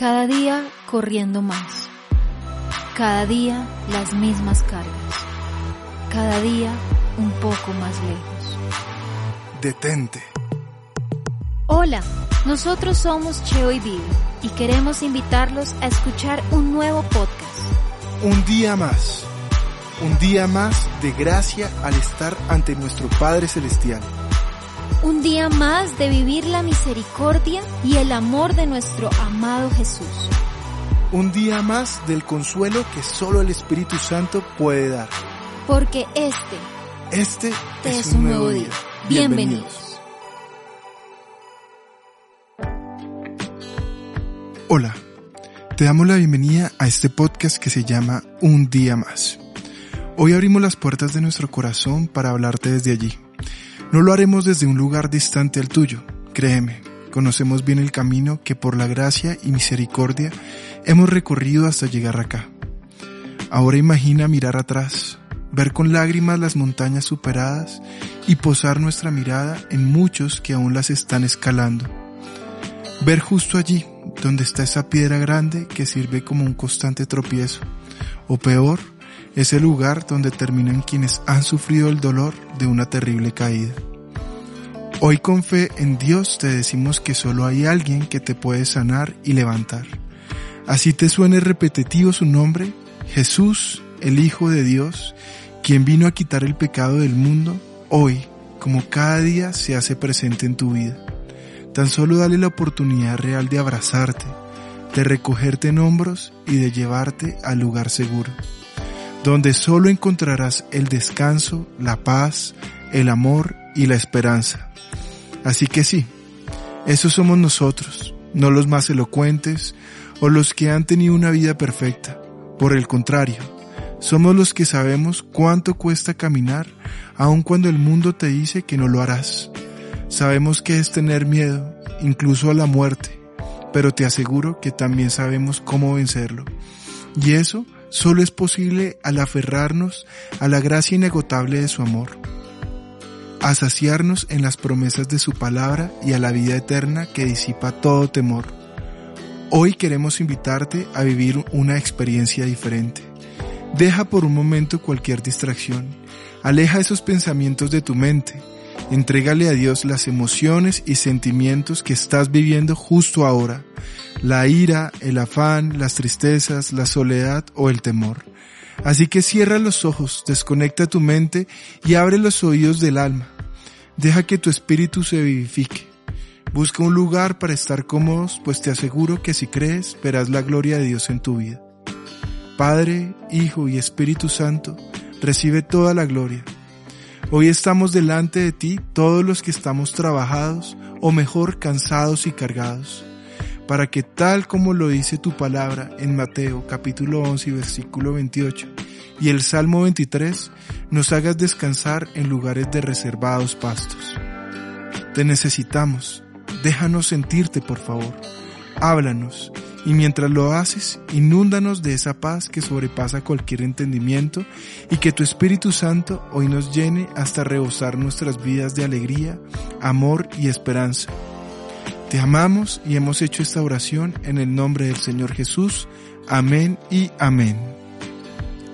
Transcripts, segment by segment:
Cada día corriendo más. Cada día las mismas cargas. Cada día un poco más lejos. Detente. Hola, nosotros somos Cheo y Vivi y queremos invitarlos a escuchar un nuevo podcast. Un día más. Un día más de gracia al estar ante nuestro Padre Celestial. Un día más de vivir la misericordia y el amor de nuestro amado Jesús. Un día más del consuelo que solo el Espíritu Santo puede dar. Porque este, Este es, un nuevo día. Bienvenidos. Hola, te damos la bienvenida a este podcast que se llama Un día más. Hoy abrimos las puertas de nuestro corazón para hablarte desde allí. No lo haremos desde un lugar distante al tuyo, créeme, conocemos bien el camino que por la gracia y misericordia hemos recorrido hasta llegar acá. Ahora imagina mirar atrás, ver con lágrimas las montañas superadas y posar nuestra mirada en muchos que aún las están escalando. Ver justo allí, donde está esa piedra grande que sirve como un constante tropiezo, o peor, es el lugar donde terminan quienes han sufrido el dolor de una terrible caída. Hoy con fe en Dios te decimos que solo hay alguien que te puede sanar y levantar. Así te suene repetitivo su nombre, Jesús, el Hijo de Dios, quien vino a quitar el pecado del mundo, hoy, como cada día, se hace presente en tu vida. Tan solo dale la oportunidad real de abrazarte, de recogerte en hombros y de llevarte al lugar seguro donde solo encontrarás el descanso, la paz, el amor y la esperanza. Así que sí, esos somos nosotros, no los más elocuentes o los que han tenido una vida perfecta. Por el contrario, somos los que sabemos cuánto cuesta caminar aun cuando el mundo te dice que no lo harás. Sabemos que es tener miedo, incluso a la muerte, pero te aseguro que también sabemos cómo vencerlo. Y eso solo es posible al aferrarnos a la gracia inagotable de su amor, a saciarnos en las promesas de su palabra y a la vida eterna que disipa todo temor. Hoy queremos invitarte a vivir una experiencia diferente. Deja por un momento cualquier distracción, aleja esos pensamientos de tu mente, entrégale a Dios las emociones y sentimientos que estás viviendo justo ahora la ira, el afán, las tristezas, la soledad o el temor. Así que cierra los ojos, desconecta tu mente y abre los oídos del alma. Deja que tu espíritu se vivifique. Busca un lugar para estar cómodos, pues te aseguro que si crees verás la gloria de Dios en tu vida. Padre, Hijo y Espíritu Santo, recibe toda la gloria. Hoy estamos delante de ti todos los que estamos trabajados o mejor cansados y cargados para que tal como lo dice tu palabra en Mateo capítulo 11 versículo 28 y el Salmo 23, nos hagas descansar en lugares de reservados pastos. Te necesitamos, déjanos sentirte por favor, háblanos y mientras lo haces, inúndanos de esa paz que sobrepasa cualquier entendimiento y que tu Espíritu Santo hoy nos llene hasta rebosar nuestras vidas de alegría, amor y esperanza te amamos y hemos hecho esta oración en el nombre del Señor Jesús. Amén y amén.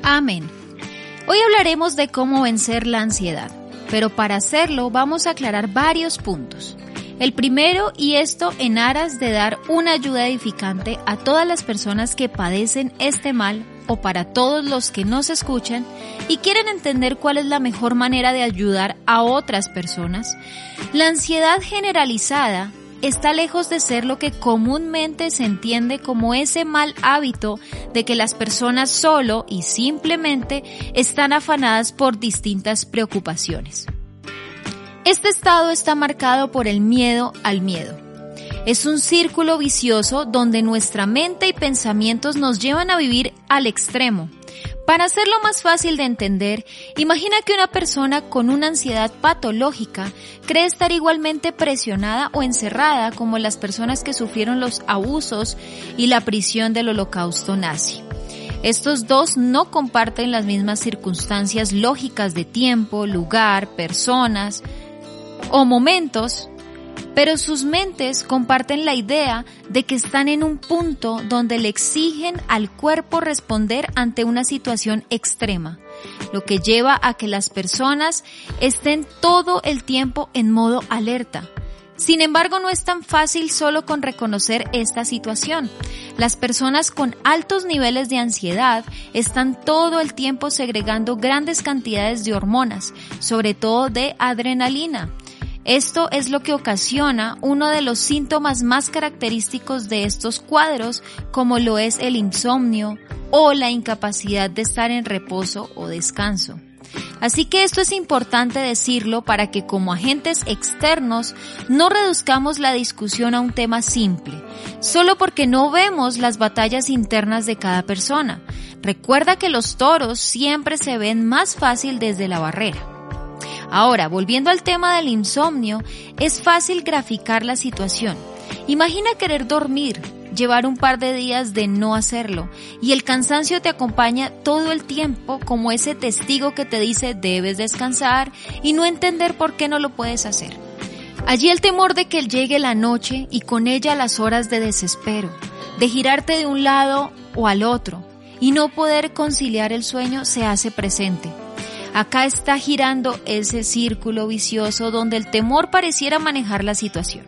Amén. Hoy hablaremos de cómo vencer la ansiedad, pero para hacerlo vamos a aclarar varios puntos. El primero, y esto en aras de dar una ayuda edificante a todas las personas que padecen este mal o para todos los que nos escuchan y quieren entender cuál es la mejor manera de ayudar a otras personas, la ansiedad generalizada está lejos de ser lo que comúnmente se entiende como ese mal hábito de que las personas solo y simplemente están afanadas por distintas preocupaciones. Este estado está marcado por el miedo al miedo. Es un círculo vicioso donde nuestra mente y pensamientos nos llevan a vivir al extremo. Para hacerlo más fácil de entender, imagina que una persona con una ansiedad patológica cree estar igualmente presionada o encerrada como las personas que sufrieron los abusos y la prisión del holocausto nazi. Estos dos no comparten las mismas circunstancias lógicas de tiempo, lugar, personas o momentos, pero sus mentes comparten la idea de que están en un punto donde le exigen al cuerpo responder ante una situación extrema, lo que lleva a que las personas estén todo el tiempo en modo alerta. Sin embargo, no es tan fácil solo con reconocer esta situación. Las personas con altos niveles de ansiedad están todo el tiempo segregando grandes cantidades de hormonas, sobre todo de adrenalina, esto es lo que ocasiona uno de los síntomas más característicos de estos cuadros, como lo es el insomnio o la incapacidad de estar en reposo o descanso. Así que esto es importante decirlo para que como agentes externos no reduzcamos la discusión a un tema simple, solo porque no vemos las batallas internas de cada persona. Recuerda que los toros siempre se ven más fácil desde la barrera. Ahora, volviendo al tema del insomnio, es fácil graficar la situación. Imagina querer dormir, llevar un par de días de no hacerlo y el cansancio te acompaña todo el tiempo como ese testigo que te dice debes descansar y no entender por qué no lo puedes hacer. Allí el temor de que llegue la noche y con ella las horas de desespero, de girarte de un lado o al otro y no poder conciliar el sueño se hace presente. Acá está girando ese círculo vicioso donde el temor pareciera manejar la situación.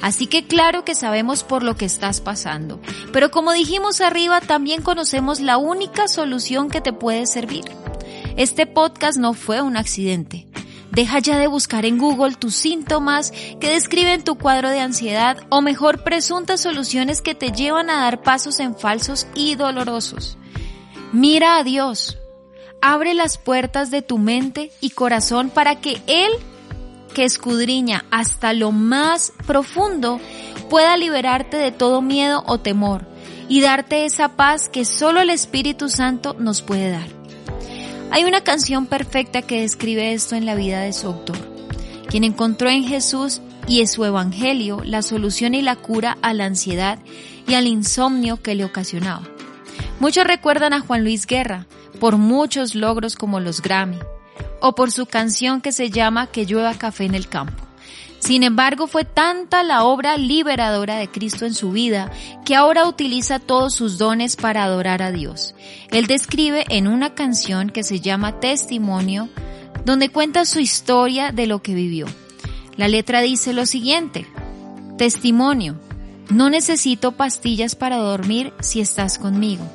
Así que claro que sabemos por lo que estás pasando, pero como dijimos arriba, también conocemos la única solución que te puede servir. Este podcast no fue un accidente. Deja ya de buscar en Google tus síntomas que describen tu cuadro de ansiedad o mejor presuntas soluciones que te llevan a dar pasos en falsos y dolorosos. Mira a Dios, abre las puertas de tu mente y corazón para que Él, que escudriña hasta lo más profundo, pueda liberarte de todo miedo o temor y darte esa paz que solo el Espíritu Santo nos puede dar. Hay una canción perfecta que describe esto en la vida de su autor, quien encontró en Jesús y en su Evangelio la solución y la cura a la ansiedad y al insomnio que le ocasionaba. Muchos recuerdan a Juan Luis Guerra, por muchos logros como los Grammy, o por su canción que se llama Que llueva café en el campo. Sin embargo, fue tanta la obra liberadora de Cristo en su vida que ahora utiliza todos sus dones para adorar a Dios. Él describe en una canción que se llama Testimonio, donde cuenta su historia de lo que vivió. La letra dice lo siguiente, Testimonio, no necesito pastillas para dormir si estás conmigo.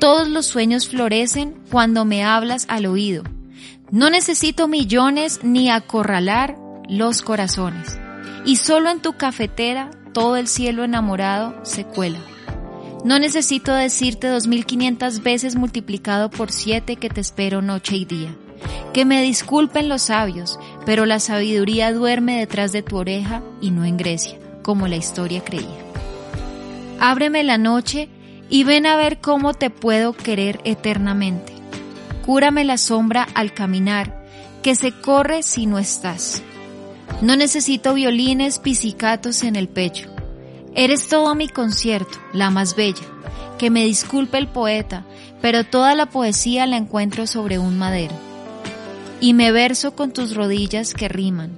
Todos los sueños florecen cuando me hablas al oído. No necesito millones ni acorralar los corazones. Y solo en tu cafetera todo el cielo enamorado se cuela. No necesito decirte dos mil quinientas veces multiplicado por siete que te espero noche y día. Que me disculpen los sabios, pero la sabiduría duerme detrás de tu oreja y no en Grecia, como la historia creía. Ábreme la noche y ven a ver cómo te puedo querer eternamente. Cúrame la sombra al caminar, que se corre si no estás. No necesito violines, pisicatos en el pecho. Eres todo mi concierto, la más bella. Que me disculpe el poeta, pero toda la poesía la encuentro sobre un madero. Y me verso con tus rodillas que riman.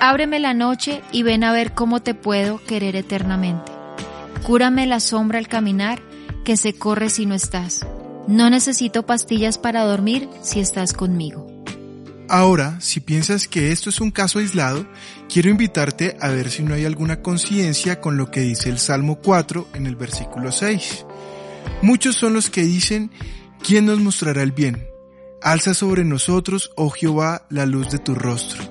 Ábreme la noche y ven a ver cómo te puedo querer eternamente. Cúrame la sombra al caminar, que se corre si no estás. No necesito pastillas para dormir si estás conmigo. Ahora, si piensas que esto es un caso aislado, quiero invitarte a ver si no hay alguna coincidencia con lo que dice el Salmo 4 en el versículo 6. Muchos son los que dicen, ¿quién nos mostrará el bien? Alza sobre nosotros, oh Jehová, la luz de tu rostro.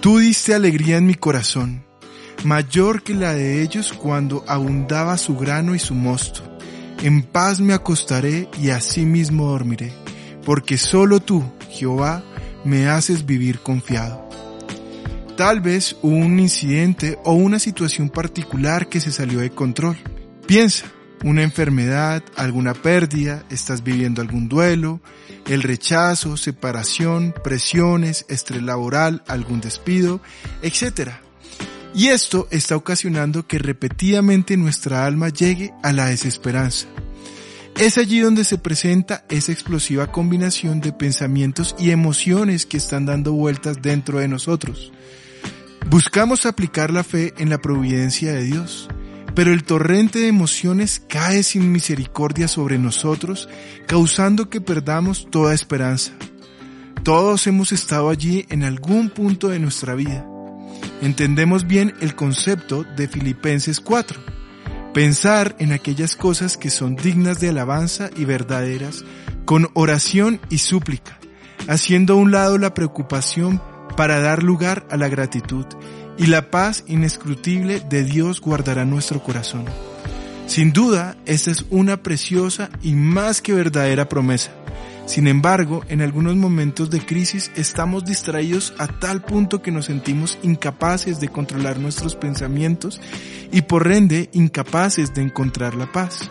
Tú diste alegría en mi corazón mayor que la de ellos cuando abundaba su grano y su mosto. En paz me acostaré y así mismo dormiré, porque solo tú, Jehová, me haces vivir confiado. tal vez hubo un incidente o una situación particular que se salió de control. Piensa, una enfermedad, alguna pérdida, estás viviendo algún duelo, el rechazo, separación, presiones, estrés laboral, algún despido, etc. Y esto está ocasionando que repetidamente nuestra alma llegue a la desesperanza. Es allí donde se presenta esa explosiva combinación de pensamientos y emociones que están dando vueltas dentro de nosotros. Buscamos aplicar la fe en la providencia de Dios, pero el torrente de emociones cae sin misericordia sobre nosotros, causando que perdamos toda esperanza. Todos hemos estado allí en algún punto de nuestra vida. Entendemos bien el concepto de Filipenses 4. Pensar en aquellas cosas que son dignas de alabanza y verdaderas, con oración y súplica, haciendo a un lado la preocupación para dar lugar a la gratitud y la paz inescrutible de Dios guardará nuestro corazón. Sin duda, esta es una preciosa y más que verdadera promesa. Sin embargo, en algunos momentos de crisis estamos distraídos a tal punto que nos sentimos incapaces de controlar nuestros pensamientos y por ende incapaces de encontrar la paz.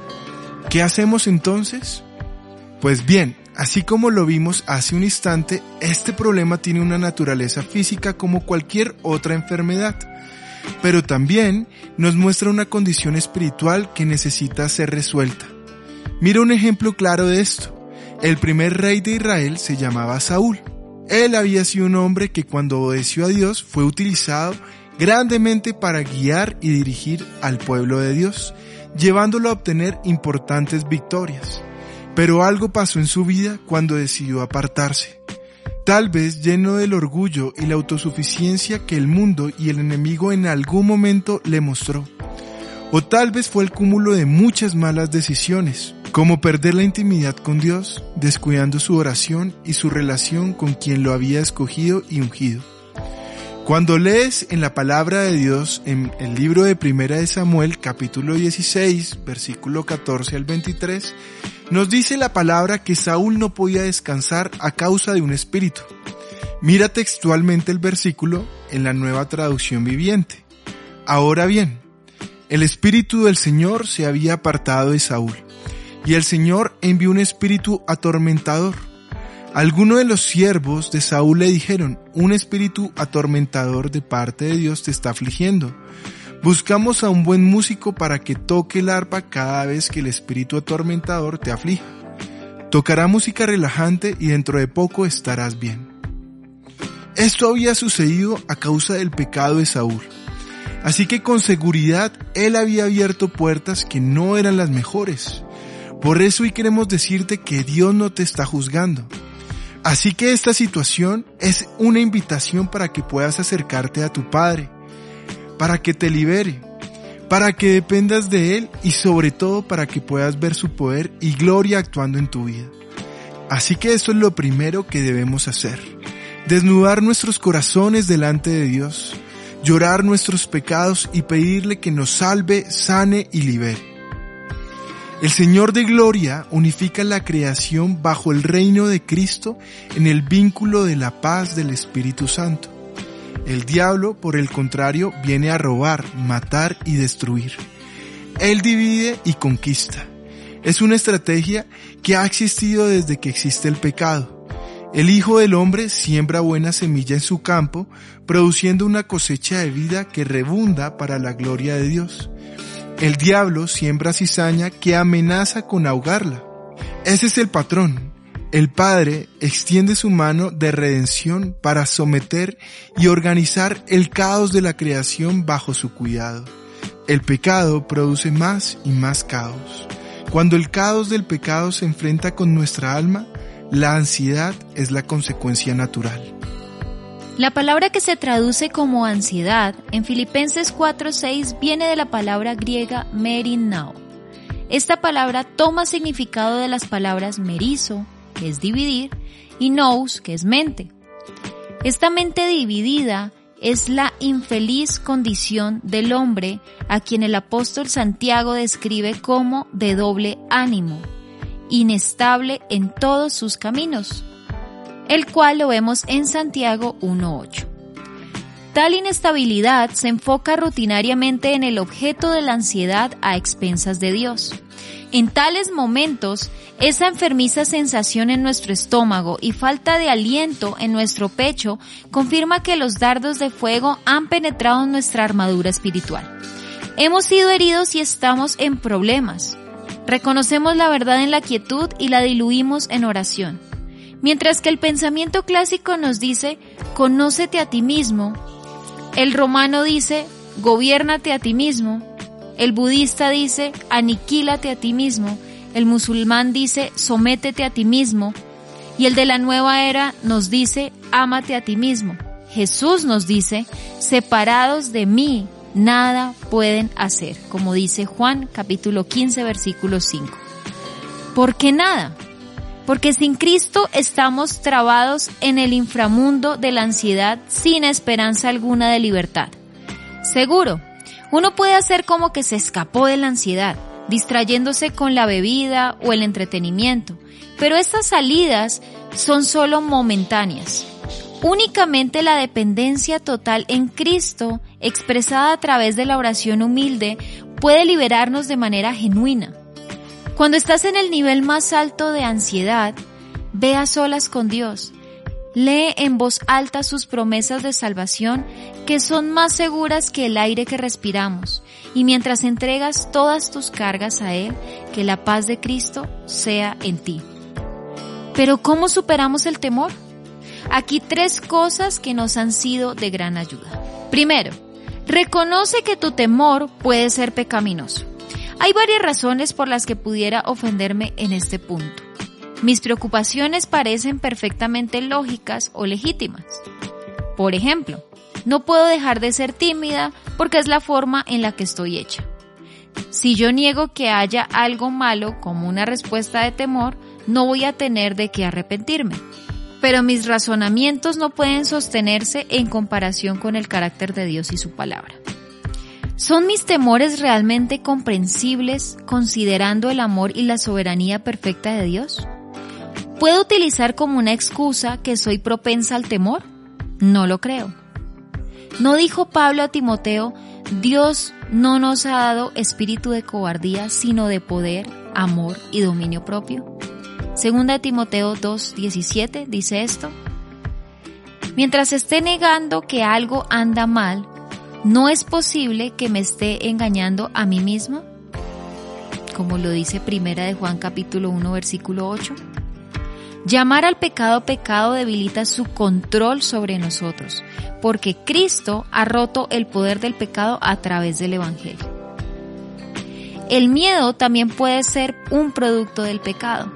¿Qué hacemos entonces? Pues bien, Así como lo vimos hace un instante, este problema tiene una naturaleza física como cualquier otra enfermedad, pero también nos muestra una condición espiritual que necesita ser resuelta. Mira un ejemplo claro de esto. El primer rey de Israel se llamaba Saúl. Él había sido un hombre que cuando obedeció a Dios fue utilizado grandemente para guiar y dirigir al pueblo de Dios, llevándolo a obtener importantes victorias. Pero algo pasó en su vida cuando decidió apartarse. Tal vez lleno del orgullo y la autosuficiencia que el mundo y el enemigo en algún momento le mostró. O tal vez fue el cúmulo de muchas malas decisiones, como perder la intimidad con Dios, descuidando su oración y su relación con quien lo había escogido y ungido. Cuando lees en la palabra de Dios en el libro de Primera de Samuel capítulo 16 versículo 14 al 23, nos dice la palabra que Saúl no podía descansar a causa de un espíritu. Mira textualmente el versículo en la nueva traducción viviente. Ahora bien, el espíritu del Señor se había apartado de Saúl, y el Señor envió un espíritu atormentador. Algunos de los siervos de Saúl le dijeron, un espíritu atormentador de parte de Dios te está afligiendo. Buscamos a un buen músico para que toque el arpa cada vez que el espíritu atormentador te aflija. Tocará música relajante y dentro de poco estarás bien. Esto había sucedido a causa del pecado de Saúl. Así que con seguridad él había abierto puertas que no eran las mejores. Por eso hoy queremos decirte que Dios no te está juzgando. Así que esta situación es una invitación para que puedas acercarte a tu Padre para que te libere, para que dependas de Él y sobre todo para que puedas ver su poder y gloria actuando en tu vida. Así que eso es lo primero que debemos hacer. Desnudar nuestros corazones delante de Dios, llorar nuestros pecados y pedirle que nos salve, sane y libere. El Señor de Gloria unifica la creación bajo el reino de Cristo en el vínculo de la paz del Espíritu Santo. El diablo, por el contrario, viene a robar, matar y destruir. Él divide y conquista. Es una estrategia que ha existido desde que existe el pecado. El Hijo del Hombre siembra buena semilla en su campo, produciendo una cosecha de vida que rebunda para la gloria de Dios. El diablo siembra cizaña que amenaza con ahogarla. Ese es el patrón, el Padre extiende su mano de redención para someter y organizar el caos de la creación bajo su cuidado. El pecado produce más y más caos. Cuando el caos del pecado se enfrenta con nuestra alma, la ansiedad es la consecuencia natural. La palabra que se traduce como ansiedad en Filipenses 4:6 viene de la palabra griega merinao. Esta palabra toma significado de las palabras merizo, que es dividir, y nous, que es mente. Esta mente dividida es la infeliz condición del hombre a quien el apóstol Santiago describe como de doble ánimo, inestable en todos sus caminos, el cual lo vemos en Santiago 1.8. Tal inestabilidad se enfoca rutinariamente en el objeto de la ansiedad a expensas de Dios. En tales momentos, esa enfermiza sensación en nuestro estómago y falta de aliento en nuestro pecho confirma que los dardos de fuego han penetrado en nuestra armadura espiritual. Hemos sido heridos y estamos en problemas. Reconocemos la verdad en la quietud y la diluimos en oración. Mientras que el pensamiento clásico nos dice, conócete a ti mismo, el romano dice, gobiérnate a ti mismo, el budista dice, aniquílate a ti mismo, el musulmán dice, sométete a ti mismo, y el de la nueva era nos dice, ámate a ti mismo. Jesús nos dice, separados de mí, nada pueden hacer, como dice Juan capítulo 15 versículo 5. ¿Por qué nada? Porque sin Cristo estamos trabados en el inframundo de la ansiedad sin esperanza alguna de libertad. Seguro, uno puede hacer como que se escapó de la ansiedad, distrayéndose con la bebida o el entretenimiento, pero estas salidas son solo momentáneas. Únicamente la dependencia total en Cristo, expresada a través de la oración humilde, puede liberarnos de manera genuina. Cuando estás en el nivel más alto de ansiedad, ve a solas con Dios. Lee en voz alta sus promesas de salvación que son más seguras que el aire que respiramos. Y mientras entregas todas tus cargas a Él, que la paz de Cristo sea en ti. Pero ¿cómo superamos el temor? Aquí tres cosas que nos han sido de gran ayuda. Primero, reconoce que tu temor puede ser pecaminoso. Hay varias razones por las que pudiera ofenderme en este punto. Mis preocupaciones parecen perfectamente lógicas o legítimas. Por ejemplo, no puedo dejar de ser tímida porque es la forma en la que estoy hecha. Si yo niego que haya algo malo como una respuesta de temor, no voy a tener de qué arrepentirme. Pero mis razonamientos no pueden sostenerse en comparación con el carácter de Dios y su palabra. ¿Son mis temores realmente comprensibles considerando el amor y la soberanía perfecta de Dios? ¿Puedo utilizar como una excusa que soy propensa al temor? No lo creo. ¿No dijo Pablo a Timoteo, Dios no nos ha dado espíritu de cobardía, sino de poder, amor y dominio propio? Segunda de Timoteo 2.17 dice esto. Mientras esté negando que algo anda mal, ¿No es posible que me esté engañando a mí mismo? Como lo dice Primera de Juan capítulo 1 versículo 8. Llamar al pecado pecado debilita su control sobre nosotros, porque Cristo ha roto el poder del pecado a través del Evangelio. El miedo también puede ser un producto del pecado.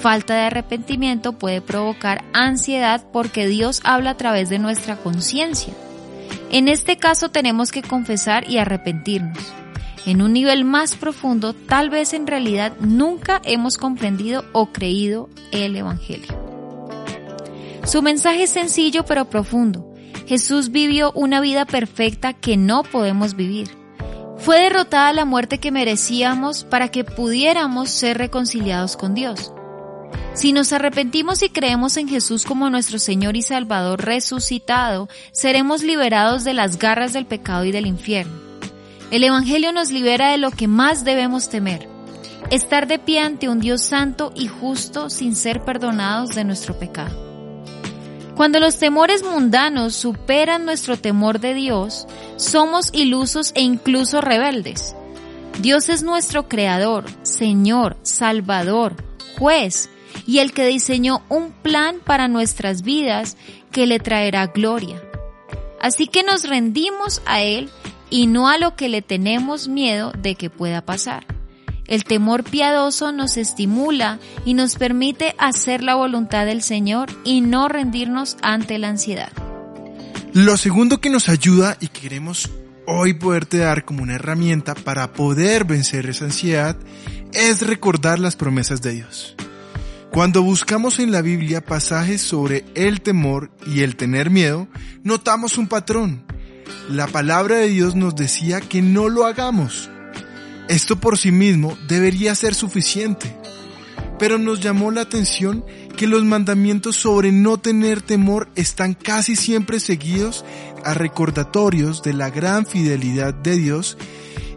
Falta de arrepentimiento puede provocar ansiedad porque Dios habla a través de nuestra conciencia. En este caso tenemos que confesar y arrepentirnos. En un nivel más profundo, tal vez en realidad nunca hemos comprendido o creído el Evangelio. Su mensaje es sencillo pero profundo. Jesús vivió una vida perfecta que no podemos vivir. Fue derrotada la muerte que merecíamos para que pudiéramos ser reconciliados con Dios. Si nos arrepentimos y creemos en Jesús como nuestro Señor y Salvador resucitado, seremos liberados de las garras del pecado y del infierno. El Evangelio nos libera de lo que más debemos temer, estar de pie ante un Dios santo y justo sin ser perdonados de nuestro pecado. Cuando los temores mundanos superan nuestro temor de Dios, somos ilusos e incluso rebeldes. Dios es nuestro Creador, Señor, Salvador, Juez, y el que diseñó un plan para nuestras vidas que le traerá gloria. Así que nos rendimos a Él y no a lo que le tenemos miedo de que pueda pasar. El temor piadoso nos estimula y nos permite hacer la voluntad del Señor y no rendirnos ante la ansiedad. Lo segundo que nos ayuda y que queremos hoy poderte dar como una herramienta para poder vencer esa ansiedad es recordar las promesas de Dios. Cuando buscamos en la Biblia pasajes sobre el temor y el tener miedo, notamos un patrón. La palabra de Dios nos decía que no lo hagamos. Esto por sí mismo debería ser suficiente. pero nos llamó la atención que los mandamientos sobre no tener temor están casi siempre seguidos a recordatorios de la gran fidelidad de Dios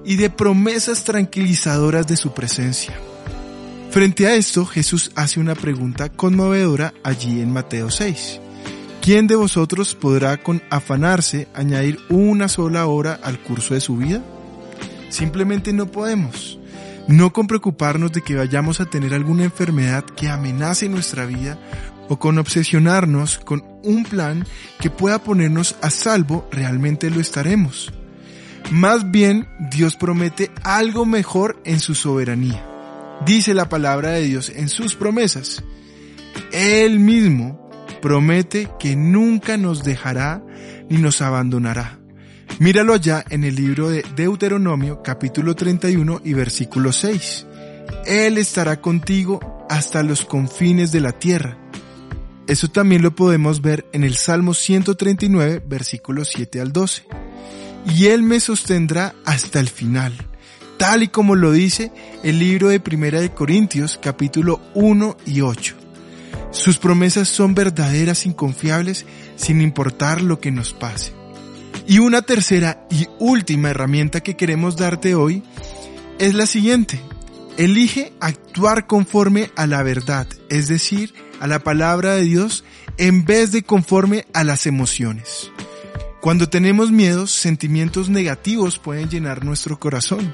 y de promesas tranquilizadoras de su presencia. Frente a esto, Jesús hace una pregunta conmovedora allí en Mateo 6. ¿Quién de vosotros podrá con afanarse añadir una sola hora al curso de su vida? Simplemente no podemos. No con preocuparnos de que vayamos a tener alguna enfermedad que amenace nuestra vida o con obsesionarnos con un plan que pueda ponernos a salvo, realmente lo estaremos. Más bien, Dios promete algo mejor en su soberanía. Dice la palabra de Dios en sus promesas. Él mismo promete que nunca nos dejará ni nos abandonará. Míralo allá en el libro de Deuteronomio capítulo 31 y versículo 6. Él estará contigo hasta los confines de la tierra. Eso también lo podemos ver en el Salmo 139 versículos 7 al 12. Y Él me sostendrá hasta el final, tal y como lo dice el libro de Primera de Corintios capítulo 1 y 8. Sus promesas son verdaderas, inconfiables, sin importar lo que nos pase. Y una tercera y última herramienta que queremos darte hoy es la siguiente. Elige actuar conforme a la verdad, es decir, a la palabra de Dios, en vez de conforme a las emociones. Cuando tenemos miedos, sentimientos negativos pueden llenar nuestro corazón.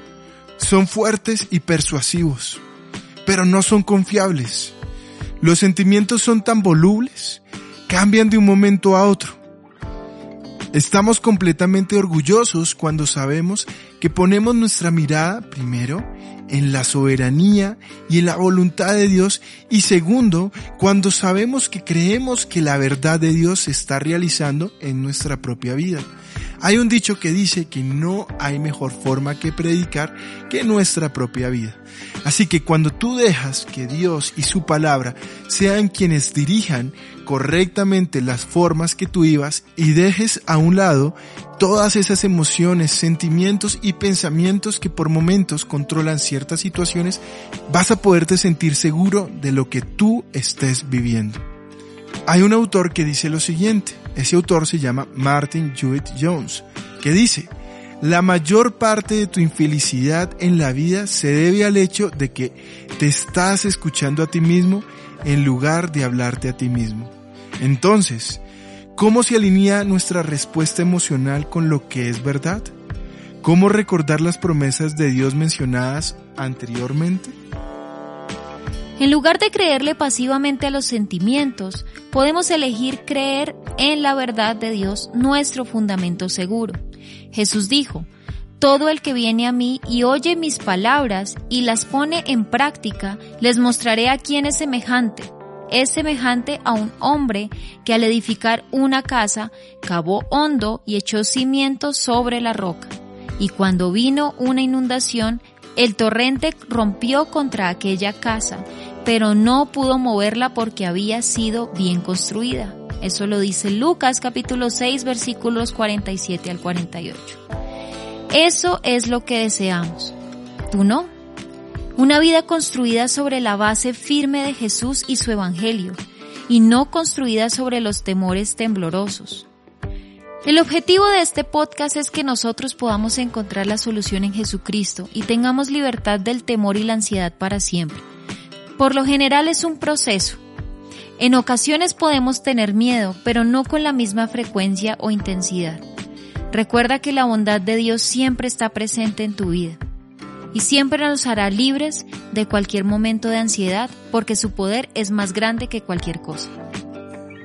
Son fuertes y persuasivos, pero no son confiables. Los sentimientos son tan volubles, cambian de un momento a otro. Estamos completamente orgullosos cuando sabemos que ponemos nuestra mirada, primero, en la soberanía y en la voluntad de Dios y segundo, cuando sabemos que creemos que la verdad de Dios se está realizando en nuestra propia vida. Hay un dicho que dice que no hay mejor forma que predicar que nuestra propia vida. Así que cuando tú dejas que Dios y su palabra sean quienes dirijan correctamente las formas que tú ibas y dejes a un lado todas esas emociones, sentimientos y pensamientos que por momentos controlan ciertas situaciones, vas a poderte sentir seguro de lo que tú estés viviendo. Hay un autor que dice lo siguiente, ese autor se llama Martin Jewett Jones, que dice, la mayor parte de tu infelicidad en la vida se debe al hecho de que te estás escuchando a ti mismo en lugar de hablarte a ti mismo. Entonces, ¿cómo se alinea nuestra respuesta emocional con lo que es verdad? ¿Cómo recordar las promesas de Dios mencionadas anteriormente? En lugar de creerle pasivamente a los sentimientos, podemos elegir creer en la verdad de Dios, nuestro fundamento seguro. Jesús dijo, todo el que viene a mí y oye mis palabras y las pone en práctica, les mostraré a quién es semejante. Es semejante a un hombre que al edificar una casa cavó hondo y echó cimientos sobre la roca. Y cuando vino una inundación, el torrente rompió contra aquella casa pero no pudo moverla porque había sido bien construida. Eso lo dice Lucas capítulo 6 versículos 47 al 48. Eso es lo que deseamos. ¿Tú no? Una vida construida sobre la base firme de Jesús y su Evangelio, y no construida sobre los temores temblorosos. El objetivo de este podcast es que nosotros podamos encontrar la solución en Jesucristo y tengamos libertad del temor y la ansiedad para siempre. Por lo general es un proceso. En ocasiones podemos tener miedo, pero no con la misma frecuencia o intensidad. Recuerda que la bondad de Dios siempre está presente en tu vida y siempre nos hará libres de cualquier momento de ansiedad porque su poder es más grande que cualquier cosa.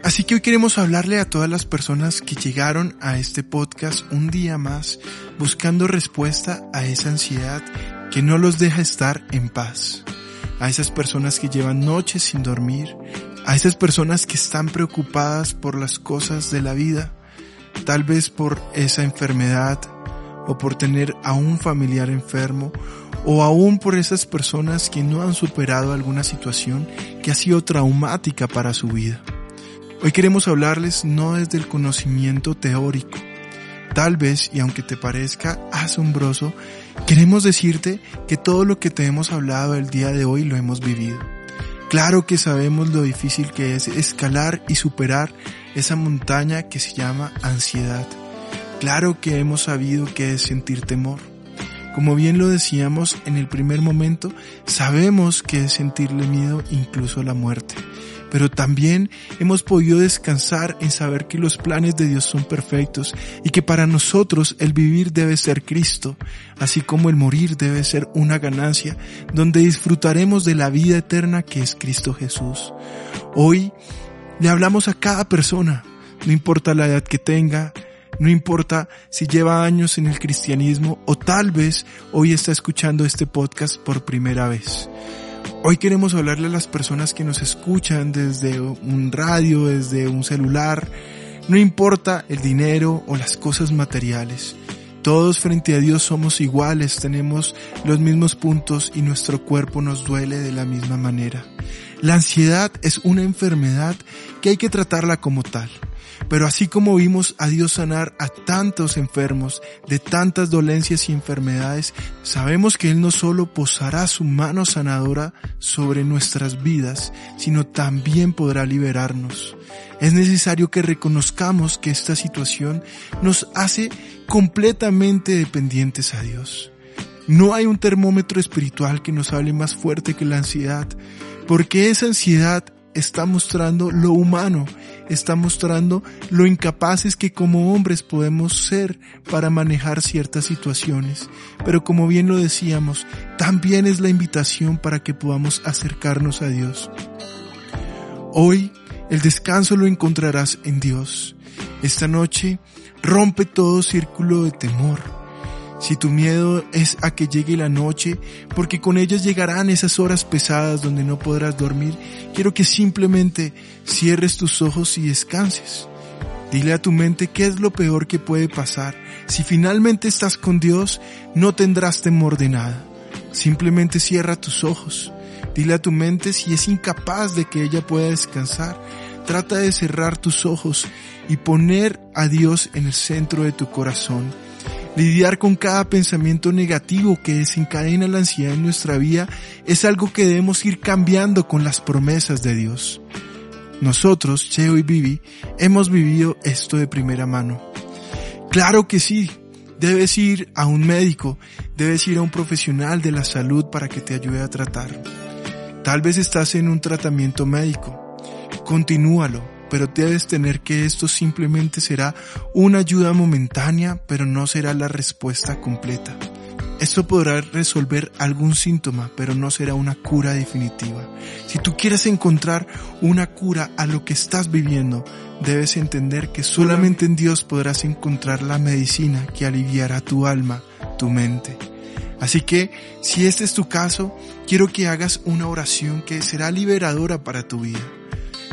Así que hoy queremos hablarle a todas las personas que llegaron a este podcast un día más buscando respuesta a esa ansiedad que no los deja estar en paz a esas personas que llevan noches sin dormir, a esas personas que están preocupadas por las cosas de la vida, tal vez por esa enfermedad o por tener a un familiar enfermo o aún por esas personas que no han superado alguna situación que ha sido traumática para su vida. Hoy queremos hablarles no desde el conocimiento teórico, Tal vez, y aunque te parezca asombroso, queremos decirte que todo lo que te hemos hablado el día de hoy lo hemos vivido. Claro que sabemos lo difícil que es escalar y superar esa montaña que se llama ansiedad. Claro que hemos sabido que es sentir temor. Como bien lo decíamos en el primer momento, sabemos que es sentirle miedo incluso a la muerte pero también hemos podido descansar en saber que los planes de Dios son perfectos y que para nosotros el vivir debe ser Cristo, así como el morir debe ser una ganancia, donde disfrutaremos de la vida eterna que es Cristo Jesús. Hoy le hablamos a cada persona, no importa la edad que tenga, no importa si lleva años en el cristianismo o tal vez hoy está escuchando este podcast por primera vez. Hoy queremos hablarle a las personas que nos escuchan desde un radio, desde un celular. No importa el dinero o las cosas materiales. Todos frente a Dios somos iguales, tenemos los mismos puntos y nuestro cuerpo nos duele de la misma manera. La ansiedad es una enfermedad que hay que tratarla como tal. Pero así como vimos a Dios sanar a tantos enfermos de tantas dolencias y enfermedades, sabemos que Él no solo posará su mano sanadora sobre nuestras vidas, sino también podrá liberarnos. Es necesario que reconozcamos que esta situación nos hace completamente dependientes a Dios. No hay un termómetro espiritual que nos hable más fuerte que la ansiedad, porque esa ansiedad está mostrando lo humano, está mostrando lo incapaces que como hombres podemos ser para manejar ciertas situaciones. Pero como bien lo decíamos, también es la invitación para que podamos acercarnos a Dios. Hoy el descanso lo encontrarás en Dios. Esta noche rompe todo círculo de temor si tu miedo es a que llegue la noche, porque con ellas llegarán esas horas pesadas donde no podrás dormir, quiero que simplemente cierres tus ojos y descanses. Dile a tu mente qué es lo peor que puede pasar. Si finalmente estás con Dios, no tendrás temor de nada. Simplemente cierra tus ojos. Dile a tu mente si es incapaz de que ella pueda descansar. Trata de cerrar tus ojos y poner a Dios en el centro de tu corazón Lidiar con cada pensamiento negativo que desencadena la ansiedad en nuestra vida es algo que debemos ir cambiando con las promesas de Dios. Nosotros, Cheo y Vivi, hemos vivido esto de primera mano. Claro que sí, debes ir a un médico, debes ir a un profesional de la salud para que te ayude a tratar. Tal vez estás en un tratamiento médico. Continúalo, pero debes tener que esto simplemente será una ayuda momentánea, pero no será la respuesta completa. Esto podrá resolver algún síntoma, pero no será una cura definitiva. Si tú quieres encontrar una cura a lo que estás viviendo, debes entender que solamente en Dios podrás encontrar la medicina que aliviará tu alma, tu mente. Así que, si este es tu caso, quiero que hagas una oración que será liberadora para tu vida.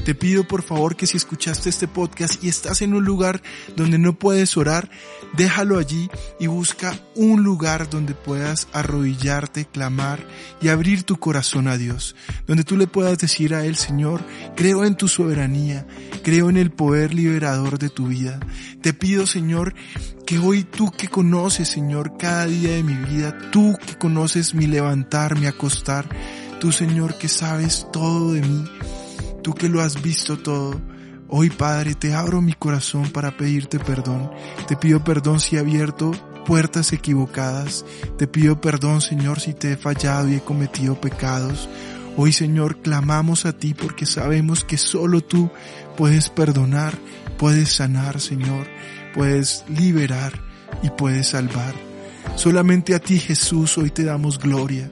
Te pido por favor que si escuchaste este podcast y estás en un lugar donde no puedes orar, déjalo allí y busca un lugar donde puedas arrodillarte, clamar y abrir tu corazón a Dios, donde tú le puedas decir a Él, Señor, creo en tu soberanía, creo en el poder liberador de tu vida. Te pido, Señor, que hoy tú que conoces, Señor, cada día de mi vida, tú que conoces mi levantar, mi acostar, tú, Señor, que sabes todo de mí, tú que lo has visto todo, hoy Padre te abro mi corazón para pedirte perdón. Te pido perdón si he abierto puertas equivocadas. Te pido perdón Señor si te he fallado y he cometido pecados. Hoy Señor clamamos a ti porque sabemos que solo tú puedes perdonar, puedes sanar Señor, puedes liberar y puedes salvar. Solamente a ti Jesús hoy te damos gloria.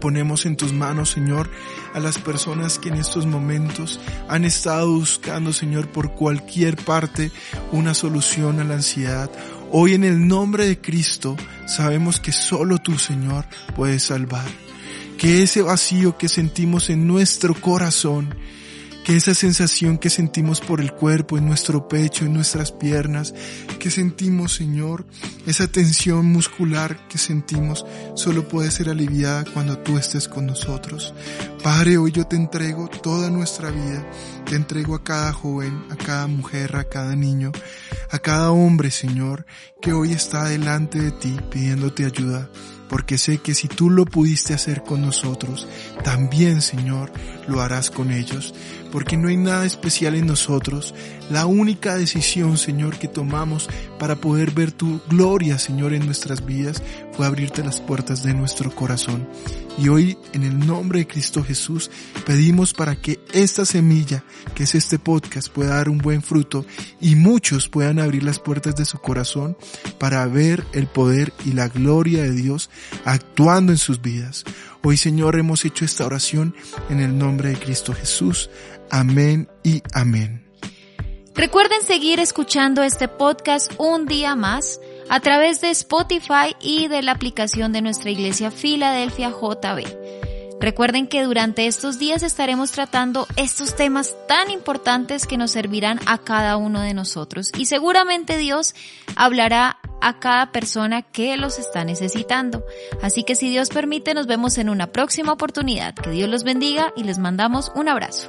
Ponemos en tus manos, Señor, a las personas que en estos momentos han estado buscando, Señor, por cualquier parte una solución a la ansiedad. Hoy en el nombre de Cristo sabemos que solo tú, Señor, puedes salvar. Que ese vacío que sentimos en nuestro corazón, que esa sensación que sentimos por el cuerpo, en nuestro pecho, en nuestras piernas, que sentimos, Señor, esa tensión muscular que sentimos, solo puede ser aliviada cuando tú estés con nosotros. Padre, hoy yo te entrego toda nuestra vida, te entrego a cada joven, a cada mujer, a cada niño, a cada hombre, Señor, que hoy está delante de ti pidiéndote ayuda. porque sé que si tú lo pudiste hacer con nosotros, también, Señor, lo harás con ellos, porque no hay nada especial en nosotros. La única decisión, Señor, que tomamos para poder ver tu gloria, Señor, en nuestras vidas fue abrirte las puertas de nuestro corazón. Y hoy, en el nombre de Cristo Jesús, pedimos para que esta semilla, que es este podcast, pueda dar un buen fruto y muchos puedan abrir las puertas de su corazón para ver el poder y la gloria de Dios actuando en sus vidas. Hoy, Señor, hemos hecho esta oración en el nombre de Cristo Jesús. Amén y amén. Recuerden seguir escuchando este podcast un día más a través de Spotify y de la aplicación de nuestra iglesia Filadelfia JB. Recuerden que durante estos días estaremos tratando estos temas tan importantes que nos servirán a cada uno de nosotros y seguramente Dios hablará a cada persona que los está necesitando. Así que si Dios permite nos vemos en una próxima oportunidad. Que Dios los bendiga y les mandamos un abrazo.